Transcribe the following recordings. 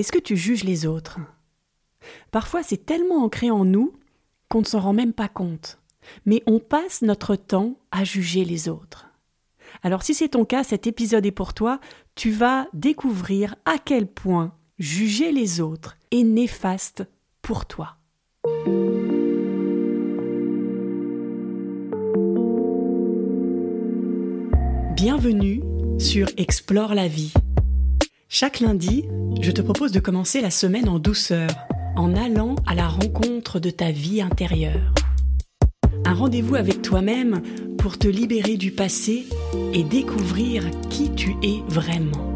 Est-ce que tu juges les autres? Parfois c'est tellement ancré en nous qu'on ne s'en rend même pas compte, mais on passe notre temps à juger les autres. Alors si c'est ton cas, cet épisode est pour toi, tu vas découvrir à quel point juger les autres est néfaste pour toi. Bienvenue sur Explore la vie. Chaque lundi, je te propose de commencer la semaine en douceur, en allant à la rencontre de ta vie intérieure. Un rendez-vous avec toi-même pour te libérer du passé et découvrir qui tu es vraiment.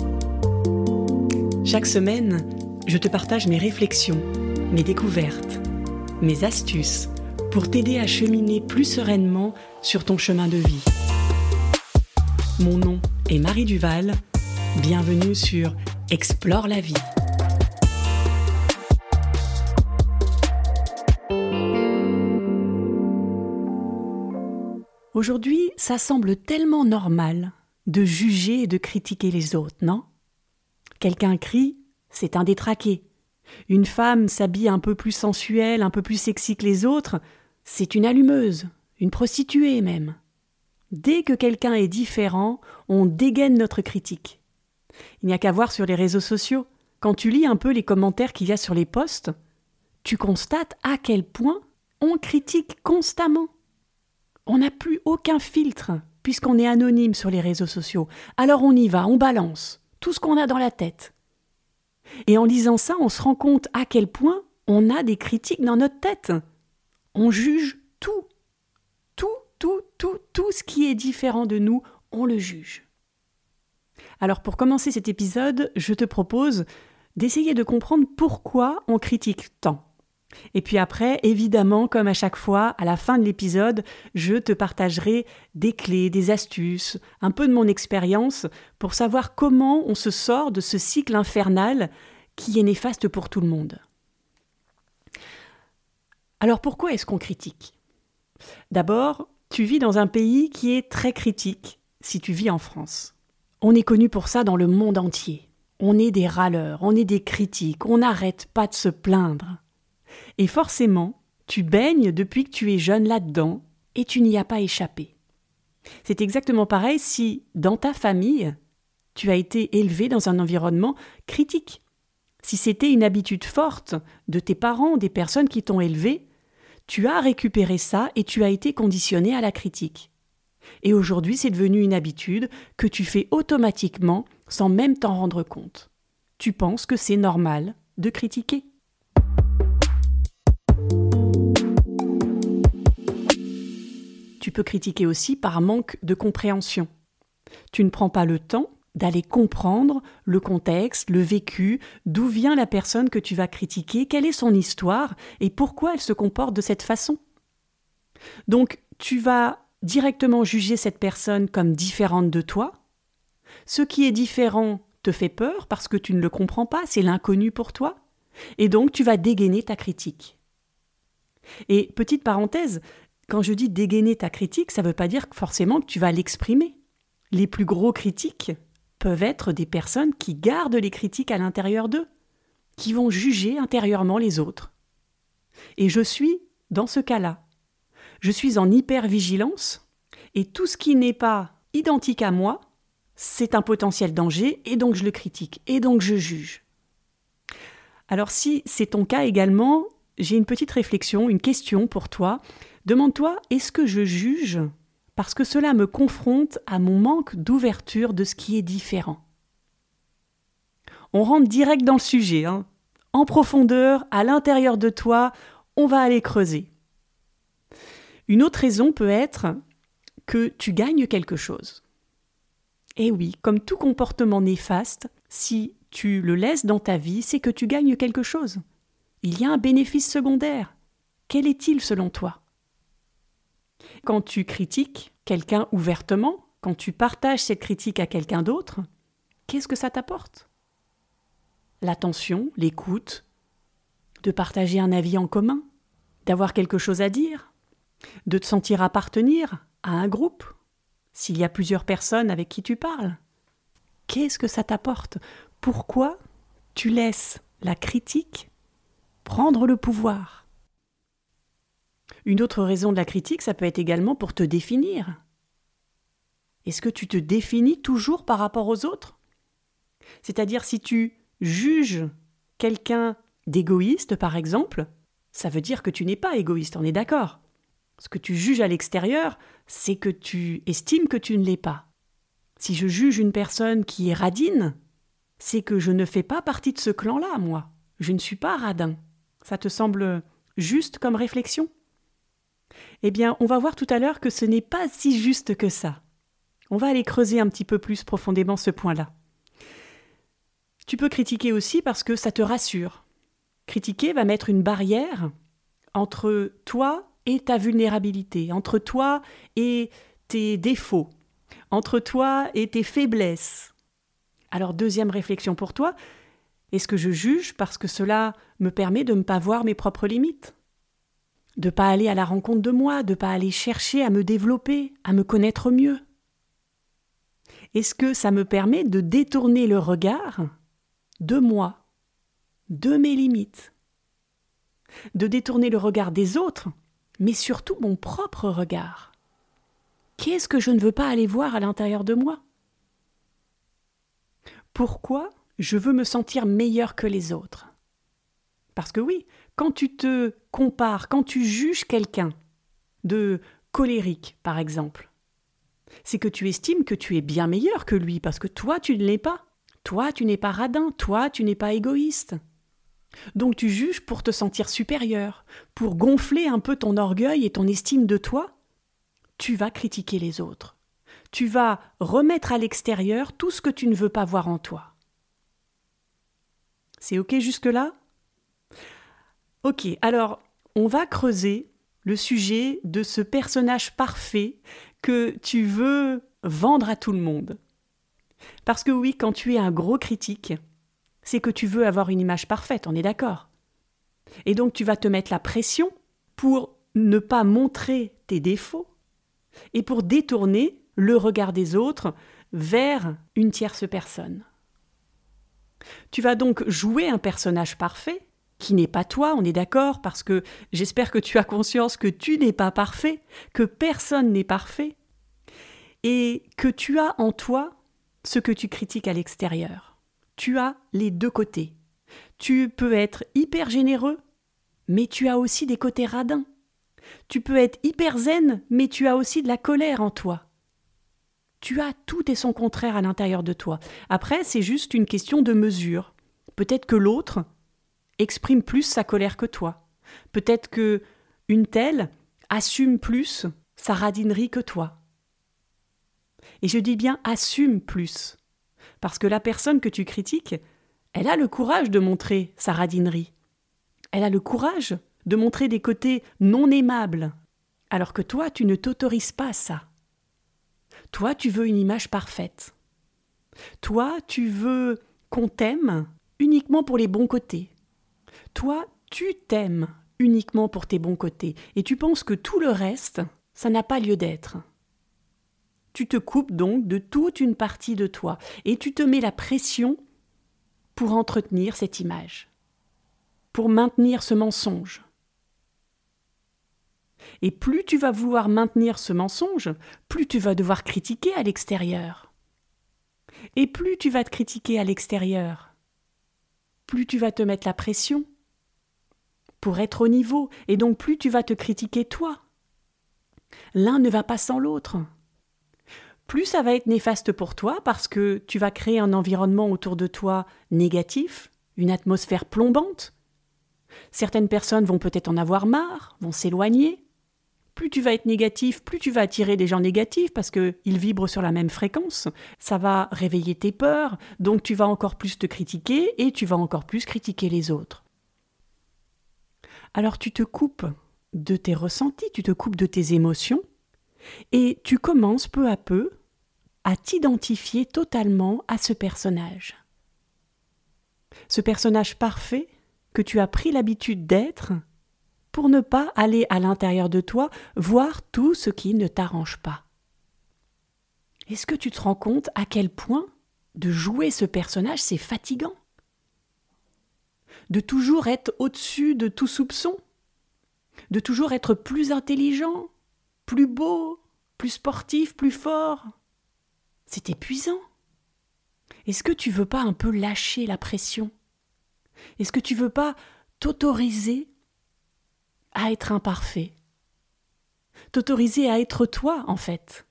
Chaque semaine, je te partage mes réflexions, mes découvertes, mes astuces pour t'aider à cheminer plus sereinement sur ton chemin de vie. Mon nom est Marie Duval. Bienvenue sur Explore la vie. Aujourd'hui, ça semble tellement normal de juger et de critiquer les autres, non? Quelqu'un crie, c'est un détraqué. Une femme s'habille un peu plus sensuelle, un peu plus sexy que les autres, c'est une allumeuse, une prostituée même. Dès que quelqu'un est différent, on dégaine notre critique. Il n'y a qu'à voir sur les réseaux sociaux. Quand tu lis un peu les commentaires qu'il y a sur les posts, tu constates à quel point on critique constamment. On n'a plus aucun filtre, puisqu'on est anonyme sur les réseaux sociaux. Alors on y va, on balance tout ce qu'on a dans la tête. Et en lisant ça, on se rend compte à quel point on a des critiques dans notre tête. On juge tout tout, tout, tout ce qui est différent de nous, on le juge. Alors pour commencer cet épisode, je te propose d'essayer de comprendre pourquoi on critique tant. Et puis après, évidemment, comme à chaque fois, à la fin de l'épisode, je te partagerai des clés, des astuces, un peu de mon expérience pour savoir comment on se sort de ce cycle infernal qui est néfaste pour tout le monde. Alors pourquoi est-ce qu'on critique? D'abord, tu vis dans un pays qui est très critique si tu vis en France. On est connu pour ça dans le monde entier. On est des râleurs, on est des critiques, on n'arrête pas de se plaindre. Et forcément, tu baignes depuis que tu es jeune là-dedans et tu n'y as pas échappé. C'est exactement pareil si, dans ta famille, tu as été élevé dans un environnement critique. Si c'était une habitude forte de tes parents, des personnes qui t'ont élevé, tu as récupéré ça et tu as été conditionné à la critique. Et aujourd'hui, c'est devenu une habitude que tu fais automatiquement sans même t'en rendre compte. Tu penses que c'est normal de critiquer? Tu peux critiquer aussi par manque de compréhension. Tu ne prends pas le temps d'aller comprendre le contexte, le vécu, d'où vient la personne que tu vas critiquer, quelle est son histoire et pourquoi elle se comporte de cette façon. Donc tu vas directement juger cette personne comme différente de toi. Ce qui est différent te fait peur parce que tu ne le comprends pas, c'est l'inconnu pour toi, et donc tu vas dégainer ta critique. Et petite parenthèse, quand je dis dégainer ta critique, ça ne veut pas dire forcément que tu vas l'exprimer. Les plus gros critiques, peuvent être des personnes qui gardent les critiques à l'intérieur d'eux, qui vont juger intérieurement les autres. Et je suis dans ce cas-là. Je suis en hyper-vigilance, et tout ce qui n'est pas identique à moi, c'est un potentiel danger, et donc je le critique, et donc je juge. Alors si c'est ton cas également, j'ai une petite réflexion, une question pour toi. Demande-toi, est-ce que je juge parce que cela me confronte à mon manque d'ouverture de ce qui est différent? On rentre direct dans le sujet, hein. en profondeur, à l'intérieur de toi, on va aller creuser. Une autre raison peut être que tu gagnes quelque chose. Eh oui, comme tout comportement néfaste, si tu le laisses dans ta vie, c'est que tu gagnes quelque chose. Il y a un bénéfice secondaire. Quel est-il selon toi? Quand tu critiques quelqu'un ouvertement, quand tu partages cette critique à quelqu'un d'autre, qu'est-ce que ça t'apporte? L'attention, l'écoute, de partager un avis en commun, d'avoir quelque chose à dire, de te sentir appartenir à un groupe, s'il y a plusieurs personnes avec qui tu parles. Qu'est-ce que ça t'apporte? Pourquoi tu laisses la critique prendre le pouvoir? Une autre raison de la critique, ça peut être également pour te définir. Est-ce que tu te définis toujours par rapport aux autres? C'est-à-dire si tu juges quelqu'un d'égoïste, par exemple, ça veut dire que tu n'es pas égoïste, on est d'accord. Ce que tu juges à l'extérieur, c'est que tu estimes que tu ne l'es pas. Si je juge une personne qui est radine, c'est que je ne fais pas partie de ce clan-là, moi. Je ne suis pas radin. Ça te semble juste comme réflexion? Eh bien, on va voir tout à l'heure que ce n'est pas si juste que ça. On va aller creuser un petit peu plus profondément ce point-là. Tu peux critiquer aussi parce que ça te rassure. Critiquer va mettre une barrière entre toi et ta vulnérabilité, entre toi et tes défauts, entre toi et tes faiblesses. Alors deuxième réflexion pour toi, est-ce que je juge parce que cela me permet de ne pas voir mes propres limites? De ne pas aller à la rencontre de moi, de ne pas aller chercher à me développer, à me connaître mieux? Est-ce que ça me permet de détourner le regard de moi, de mes limites? De détourner le regard des autres mais surtout mon propre regard. Qu'est-ce que je ne veux pas aller voir à l'intérieur de moi? Pourquoi je veux me sentir meilleur que les autres? Parce que oui, quand tu te compares, quand tu juges quelqu'un de colérique, par exemple, c'est que tu estimes que tu es bien meilleur que lui, parce que toi, tu ne l'es pas. Toi, tu n'es pas radin, toi, tu n'es pas égoïste. Donc tu juges pour te sentir supérieur, pour gonfler un peu ton orgueil et ton estime de toi. Tu vas critiquer les autres. Tu vas remettre à l'extérieur tout ce que tu ne veux pas voir en toi. C'est OK jusque-là? Ok, alors on va creuser le sujet de ce personnage parfait que tu veux vendre à tout le monde. Parce que oui, quand tu es un gros critique, c'est que tu veux avoir une image parfaite, on est d'accord. Et donc tu vas te mettre la pression pour ne pas montrer tes défauts et pour détourner le regard des autres vers une tierce personne. Tu vas donc jouer un personnage parfait, qui n'est pas toi, on est d'accord, parce que j'espère que tu as conscience que tu n'es pas parfait, que personne n'est parfait, et que tu as en toi ce que tu critiques à l'extérieur tu as les deux côtés. Tu peux être hyper généreux, mais tu as aussi des côtés radins. Tu peux être hyper zen, mais tu as aussi de la colère en toi. Tu as tout et son contraire à l'intérieur de toi. Après, c'est juste une question de mesure. Peut-être que l'autre exprime plus sa colère que toi. Peut-être que une telle assume plus sa radinerie que toi. Et je dis bien assume plus. Parce que la personne que tu critiques, elle a le courage de montrer sa radinerie. Elle a le courage de montrer des côtés non aimables. Alors que toi, tu ne t'autorises pas ça. Toi, tu veux une image parfaite. Toi, tu veux qu'on t'aime uniquement pour les bons côtés. Toi, tu t'aimes uniquement pour tes bons côtés. Et tu penses que tout le reste, ça n'a pas lieu d'être. Tu te coupes donc de toute une partie de toi et tu te mets la pression pour entretenir cette image, pour maintenir ce mensonge. Et plus tu vas vouloir maintenir ce mensonge, plus tu vas devoir critiquer à l'extérieur. Et plus tu vas te critiquer à l'extérieur, plus tu vas te mettre la pression pour être au niveau, et donc plus tu vas te critiquer toi. L'un ne va pas sans l'autre plus ça va être néfaste pour toi parce que tu vas créer un environnement autour de toi négatif, une atmosphère plombante. Certaines personnes vont peut-être en avoir marre, vont s'éloigner. Plus tu vas être négatif, plus tu vas attirer des gens négatifs parce qu'ils vibrent sur la même fréquence. Ça va réveiller tes peurs, donc tu vas encore plus te critiquer et tu vas encore plus critiquer les autres. Alors tu te coupes de tes ressentis, tu te coupes de tes émotions et tu commences peu à peu à t'identifier totalement à ce personnage. Ce personnage parfait que tu as pris l'habitude d'être pour ne pas aller à l'intérieur de toi voir tout ce qui ne t'arrange pas. Est-ce que tu te rends compte à quel point de jouer ce personnage c'est fatigant? De toujours être au-dessus de tout soupçon, de toujours être plus intelligent, plus beau, plus sportif, plus fort. C'est épuisant. Est-ce que tu veux pas un peu lâcher la pression? Est-ce que tu veux pas t'autoriser à être imparfait? T'autoriser à être toi, en fait,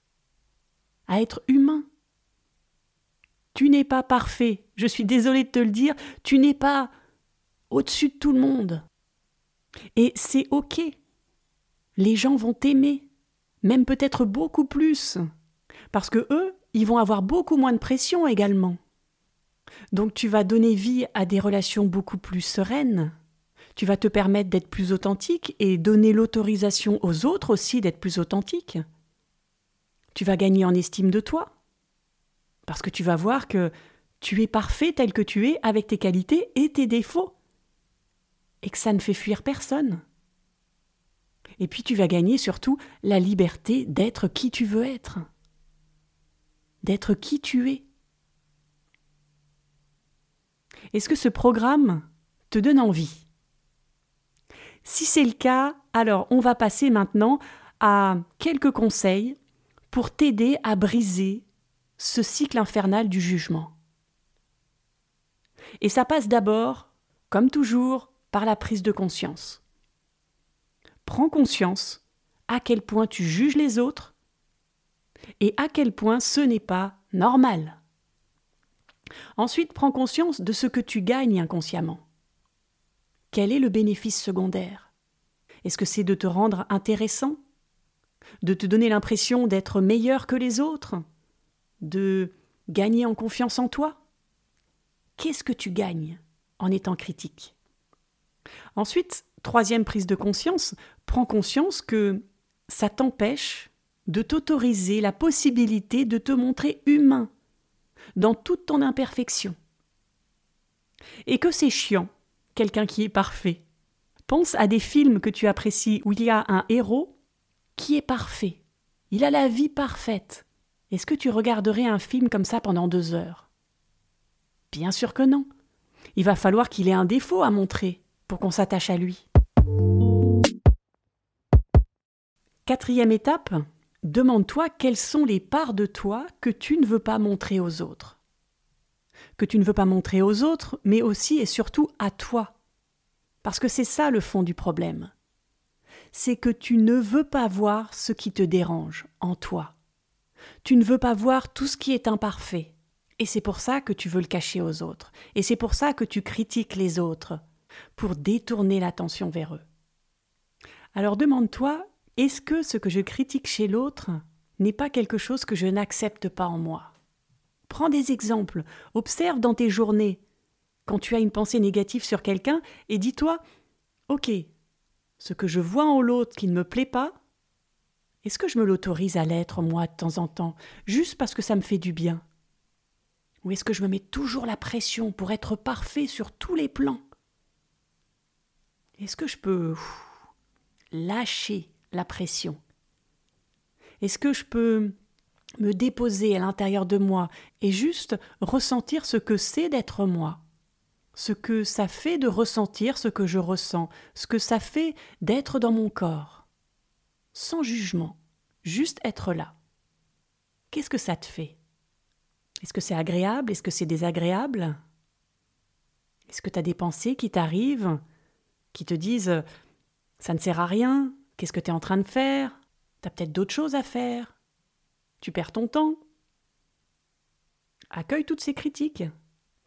à être humain. Tu n'es pas parfait, je suis désolée de te le dire, tu n'es pas au-dessus de tout le monde. Et c'est OK. Les gens vont t'aimer, même peut-être beaucoup plus, parce que eux, ils vont avoir beaucoup moins de pression également. Donc tu vas donner vie à des relations beaucoup plus sereines. Tu vas te permettre d'être plus authentique et donner l'autorisation aux autres aussi d'être plus authentiques. Tu vas gagner en estime de toi. Parce que tu vas voir que tu es parfait tel que tu es avec tes qualités et tes défauts. Et que ça ne fait fuir personne. Et puis tu vas gagner surtout la liberté d'être qui tu veux être. D'être qui tu es. Est-ce que ce programme te donne envie? Si c'est le cas, alors on va passer maintenant à quelques conseils pour t'aider à briser ce cycle infernal du jugement. Et ça passe d'abord, comme toujours, par la prise de conscience. Prends conscience à quel point tu juges les autres et à quel point ce n'est pas normal. Ensuite, prends conscience de ce que tu gagnes inconsciemment. Quel est le bénéfice secondaire? Est-ce que c'est de te rendre intéressant? De te donner l'impression d'être meilleur que les autres? De gagner en confiance en toi? Qu'est-ce que tu gagnes en étant critique? Ensuite, troisième prise de conscience, prends conscience que ça t'empêche de t'autoriser la possibilité de te montrer humain dans toute ton imperfection. Et que c'est chiant, quelqu'un qui est parfait. Pense à des films que tu apprécies où il y a un héros qui est parfait. Il a la vie parfaite. Est-ce que tu regarderais un film comme ça pendant deux heures? Bien sûr que non. Il va falloir qu'il ait un défaut à montrer pour qu'on s'attache à lui. Quatrième étape, demande-toi quelles sont les parts de toi que tu ne veux pas montrer aux autres. Que tu ne veux pas montrer aux autres, mais aussi et surtout à toi. Parce que c'est ça le fond du problème. C'est que tu ne veux pas voir ce qui te dérange en toi. Tu ne veux pas voir tout ce qui est imparfait. Et c'est pour ça que tu veux le cacher aux autres. Et c'est pour ça que tu critiques les autres, pour détourner l'attention vers eux. Alors demande-toi est-ce que ce que je critique chez l'autre n'est pas quelque chose que je n'accepte pas en moi? Prends des exemples, observe dans tes journées. Quand tu as une pensée négative sur quelqu'un et dis-toi Ok, ce que je vois en l'autre qui ne me plaît pas, est-ce que je me l'autorise à l'être moi de temps en temps, juste parce que ça me fait du bien? Ou est-ce que je me mets toujours la pression pour être parfait sur tous les plans? Est-ce que je peux lâcher la pression. Est-ce que je peux me déposer à l'intérieur de moi et juste ressentir ce que c'est d'être moi? Ce que ça fait de ressentir ce que je ressens, ce que ça fait d'être dans mon corps, sans jugement, juste être là. Qu'est-ce que ça te fait? Est-ce que c'est agréable? Est-ce que c'est désagréable? Est-ce que tu as des pensées qui t'arrivent, qui te disent ça ne sert à rien, Qu'est-ce que tu es en train de faire? Tu as peut-être d'autres choses à faire. Tu perds ton temps. Accueille toutes ces critiques.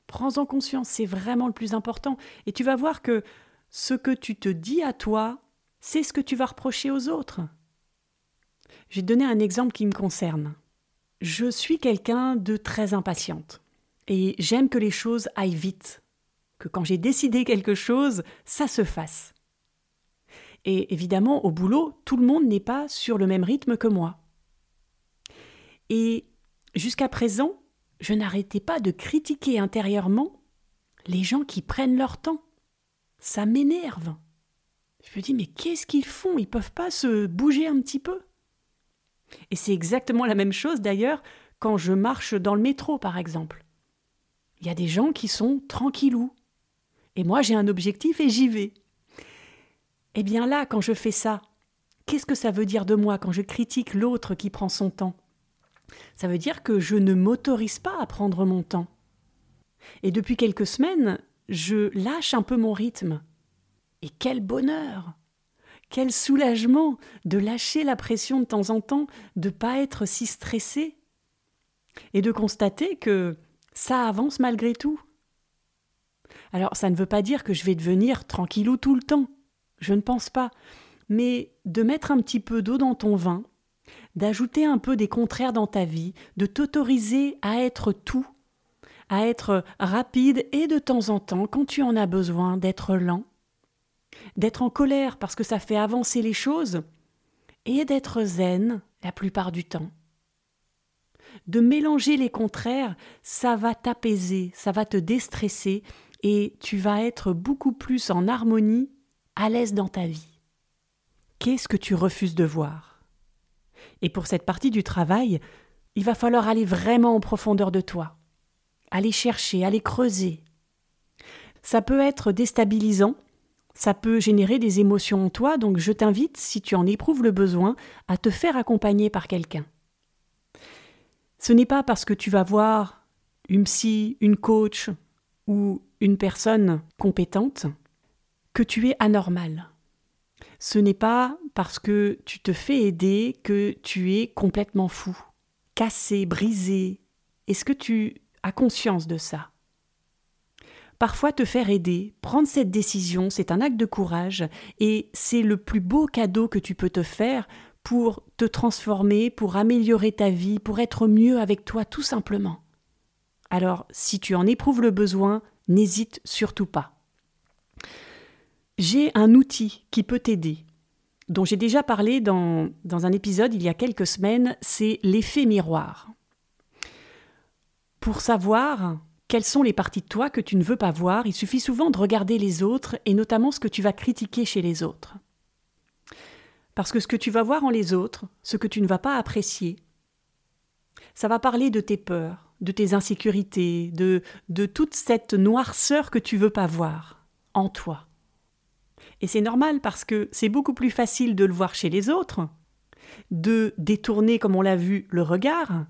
Prends-en conscience, c'est vraiment le plus important. Et tu vas voir que ce que tu te dis à toi, c'est ce que tu vas reprocher aux autres. Je vais te donner un exemple qui me concerne. Je suis quelqu'un de très impatiente. Et j'aime que les choses aillent vite. Que quand j'ai décidé quelque chose, ça se fasse. Et évidemment, au boulot, tout le monde n'est pas sur le même rythme que moi. Et jusqu'à présent, je n'arrêtais pas de critiquer intérieurement les gens qui prennent leur temps. Ça m'énerve. Je me dis, mais qu'est-ce qu'ils font? Ils peuvent pas se bouger un petit peu? Et c'est exactement la même chose d'ailleurs quand je marche dans le métro, par exemple. Il y a des gens qui sont tranquillous. Et moi, j'ai un objectif et j'y vais. Eh bien là, quand je fais ça, qu'est-ce que ça veut dire de moi quand je critique l'autre qui prend son temps? Ça veut dire que je ne m'autorise pas à prendre mon temps. Et depuis quelques semaines, je lâche un peu mon rythme. Et quel bonheur Quel soulagement de lâcher la pression de temps en temps, de pas être si stressé et de constater que ça avance malgré tout. Alors ça ne veut pas dire que je vais devenir tranquillou tout le temps. Je ne pense pas. Mais de mettre un petit peu d'eau dans ton vin, d'ajouter un peu des contraires dans ta vie, de t'autoriser à être tout, à être rapide et de temps en temps, quand tu en as besoin, d'être lent, d'être en colère parce que ça fait avancer les choses, et d'être zen la plupart du temps. De mélanger les contraires, ça va t'apaiser, ça va te déstresser, et tu vas être beaucoup plus en harmonie, à l'aise dans ta vie. Qu'est-ce que tu refuses de voir? Et pour cette partie du travail, il va falloir aller vraiment en profondeur de toi, aller chercher, aller creuser. Ça peut être déstabilisant, ça peut générer des émotions en toi, donc je t'invite, si tu en éprouves le besoin, à te faire accompagner par quelqu'un. Ce n'est pas parce que tu vas voir une psy, une coach ou une personne compétente tu es anormal. Ce n'est pas parce que tu te fais aider que tu es complètement fou, cassé, brisé. Est-ce que tu as conscience de ça? Parfois te faire aider, prendre cette décision, c'est un acte de courage et c'est le plus beau cadeau que tu peux te faire pour te transformer, pour améliorer ta vie, pour être mieux avec toi tout simplement. Alors, si tu en éprouves le besoin, n'hésite surtout pas. J'ai un outil qui peut t'aider, dont j'ai déjà parlé dans, dans, un épisode il y a quelques semaines, c'est l'effet miroir. Pour savoir quelles sont les parties de toi que tu ne veux pas voir, il suffit souvent de regarder les autres et notamment ce que tu vas critiquer chez les autres. Parce que ce que tu vas voir en les autres, ce que tu ne vas pas apprécier, ça va parler de tes peurs, de tes insécurités, de, de toute cette noirceur que tu veux pas voir en toi. Et c'est normal parce que c'est beaucoup plus facile de le voir chez les autres, de détourner, comme on l'a vu, le regard,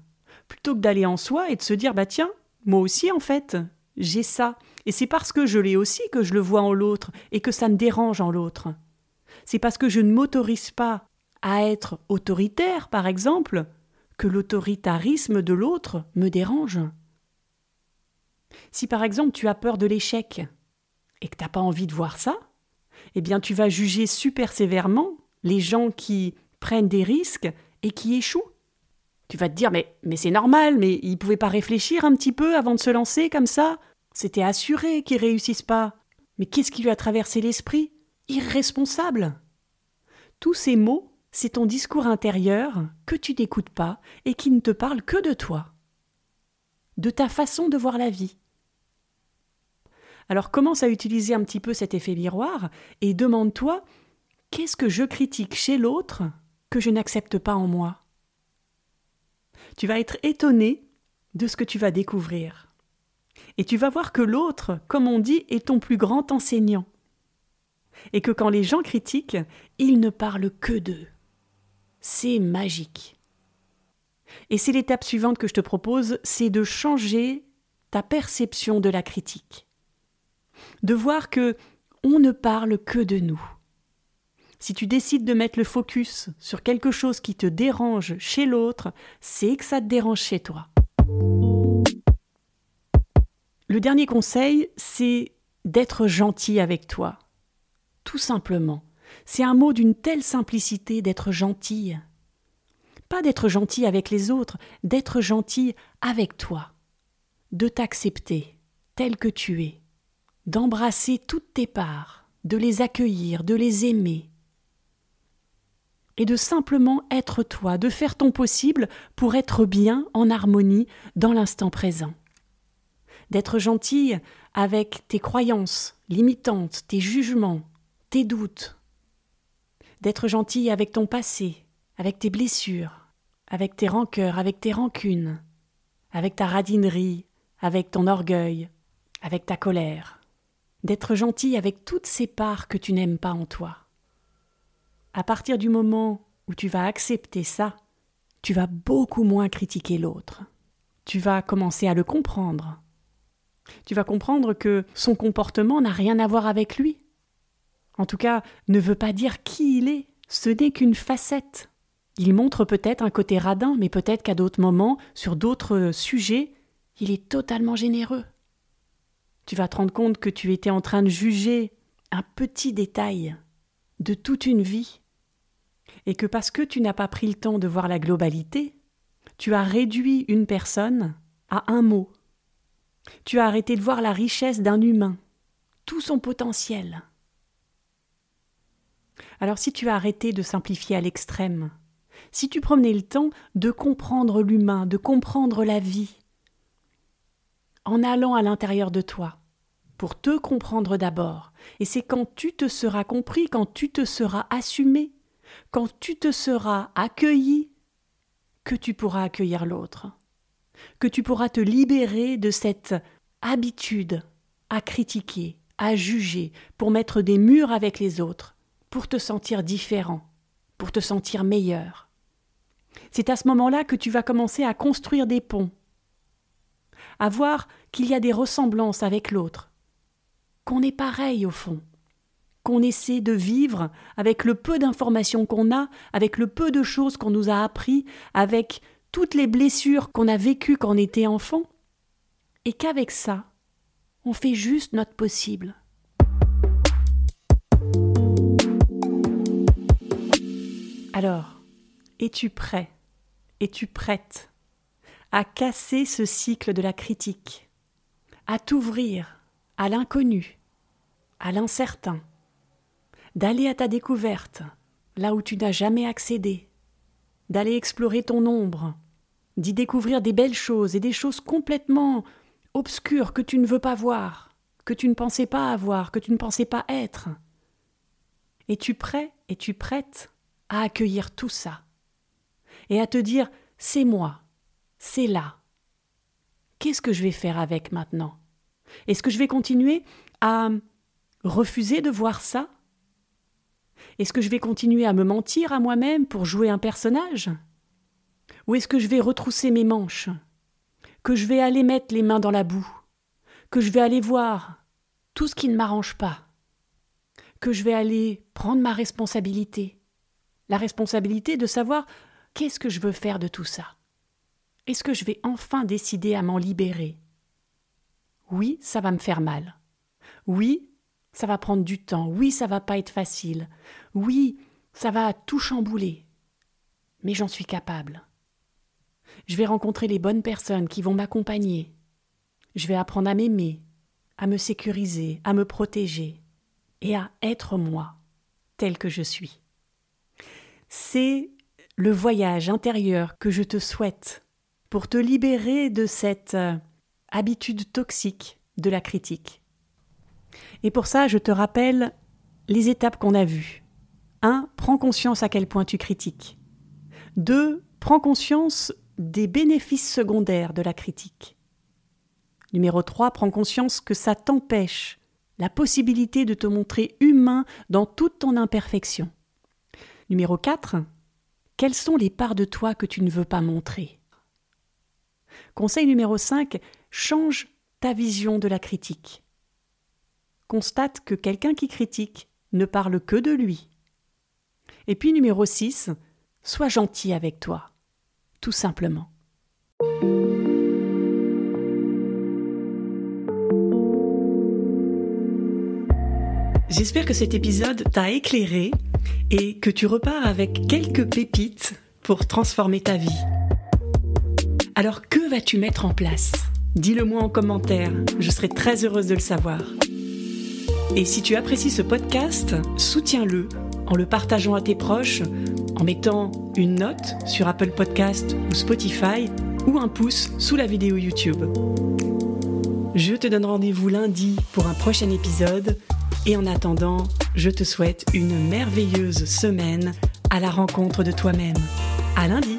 plutôt que d'aller en soi et de se dire bah tiens, moi aussi en fait, j'ai ça. Et c'est parce que je l'ai aussi que je le vois en l'autre et que ça me dérange en l'autre. C'est parce que je ne m'autorise pas à être autoritaire, par exemple, que l'autoritarisme de l'autre me dérange. Si par exemple tu as peur de l'échec et que tu n'as pas envie de voir ça, eh bien tu vas juger super sévèrement les gens qui prennent des risques et qui échouent. Tu vas te dire mais, c'est normal, mais ils ne pouvaient pas réfléchir un petit peu avant de se lancer comme ça C'était assuré qu'ils réussissent pas. Mais qu'est-ce qui lui a traversé l'esprit? Irresponsable. Tous ces mots c'est ton discours intérieur que tu n'écoutes pas et qui ne te parle que de toi, de ta façon de voir la vie. Alors commence à utiliser un petit peu cet effet miroir et demande-toi qu'est-ce que je critique chez l'autre que je n'accepte pas en moi? Tu vas être étonné de ce que tu vas découvrir. Et tu vas voir que l'autre, comme on dit, est ton plus grand enseignant. Et que quand les gens critiquent, ils ne parlent que d'eux. C'est magique. Et c'est l'étape suivante que je te propose, c'est de changer ta perception de la critique. De voir que on ne parle que de nous. Si tu décides de mettre le focus sur quelque chose qui te dérange chez l'autre, c'est que ça te dérange chez toi. Le dernier conseil, c'est d'être gentil avec toi. Tout simplement. C'est un mot d'une telle simplicité d'être gentille. Pas d'être gentil avec les autres, d'être gentil avec toi. De t'accepter tel que tu es. D'embrasser toutes tes parts, de les accueillir, de les aimer. Et de simplement être toi, de faire ton possible pour être bien en harmonie dans l'instant présent. D'être gentille avec tes croyances limitantes, tes jugements, tes doutes, d'être gentil avec ton passé, avec tes blessures, avec tes rancœurs, avec tes rancunes, avec ta radinerie, avec ton orgueil, avec ta colère. D'être gentil avec toutes ces parts que tu n'aimes pas en toi. À partir du moment où tu vas accepter ça, tu vas beaucoup moins critiquer l'autre. Tu vas commencer à le comprendre. Tu vas comprendre que son comportement n'a rien à voir avec lui. En tout cas, ne veut pas dire qui il est. Ce n'est qu'une facette. Il montre peut-être un côté radin, mais peut-être qu'à d'autres moments, sur d'autres sujets, il est totalement généreux. Tu vas te rendre compte que tu étais en train de juger un petit détail de toute une vie, et que parce que tu n'as pas pris le temps de voir la globalité, tu as réduit une personne à un mot. Tu as arrêté de voir la richesse d'un humain, tout son potentiel. Alors si tu as arrêté de simplifier à l'extrême, si tu prenais le temps de comprendre l'humain, de comprendre la vie, en allant à l'intérieur de toi, pour te comprendre d'abord, et c'est quand tu te seras compris, quand tu te seras assumé, quand tu te seras accueilli, que tu pourras accueillir l'autre, que tu pourras te libérer de cette habitude à critiquer, à juger, pour mettre des murs avec les autres, pour te sentir différent, pour te sentir meilleur. C'est à ce moment-là que tu vas commencer à construire des ponts, à voir qu'il y a des ressemblances avec l'autre, qu'on est pareil au fond, qu'on essaie de vivre avec le peu d'informations qu'on a, avec le peu de choses qu'on nous a appris, avec toutes les blessures qu'on a vécues quand on était enfant, et qu'avec ça, on fait juste notre possible. Alors, es-tu prêt? Es-tu prête? À casser ce cycle de la critique, à t'ouvrir à l'inconnu, à l'incertain, d'aller à ta découverte, là où tu n'as jamais accédé, d'aller explorer ton ombre, d'y découvrir des belles choses et des choses complètement obscures que tu ne veux pas voir, que tu ne pensais pas avoir, que tu ne pensais pas être. Es-tu prêt, es-tu prête à accueillir tout ça et à te dire c'est moi, c'est là. Qu'est-ce que je vais faire avec maintenant? Est-ce que je vais continuer à refuser de voir ça? Est-ce que je vais continuer à me mentir à moi-même pour jouer un personnage? Ou est-ce que je vais retrousser mes manches? Que je vais aller mettre les mains dans la boue? Que je vais aller voir tout ce qui ne m'arrange pas? Que je vais aller prendre ma responsabilité? La responsabilité de savoir qu'est-ce que je veux faire de tout ça? Est-ce que je vais enfin décider à m'en libérer? Oui, ça va me faire mal. Oui, ça va prendre du temps. Oui, ça va pas être facile. Oui, ça va tout chambouler. Mais j'en suis capable. Je vais rencontrer les bonnes personnes qui vont m'accompagner. Je vais apprendre à m'aimer, à me sécuriser, à me protéger et à être moi, tel que je suis. C'est le voyage intérieur que je te souhaite pour te libérer de cette euh, habitude toxique de la critique. Et pour ça, je te rappelle les étapes qu'on a vues. 1. Prends conscience à quel point tu critiques. 2. Prends conscience des bénéfices secondaires de la critique. Numéro 3. Prends conscience que ça t'empêche la possibilité de te montrer humain dans toute ton imperfection. Numéro 4. Quelles sont les parts de toi que tu ne veux pas montrer? Conseil numéro 5, change ta vision de la critique. Constate que quelqu'un qui critique ne parle que de lui. Et puis numéro 6, sois gentil avec toi, tout simplement. J'espère que cet épisode t'a éclairé et que tu repars avec quelques pépites pour transformer ta vie. Alors que vas-tu mettre en place? Dis-le moi en commentaire, je serai très heureuse de le savoir. Et si tu apprécies ce podcast, soutiens-le en le partageant à tes proches, en mettant une note sur Apple Podcast ou Spotify ou un pouce sous la vidéo YouTube. Je te donne rendez-vous lundi pour un prochain épisode et en attendant, je te souhaite une merveilleuse semaine à la rencontre de toi-même. À lundi!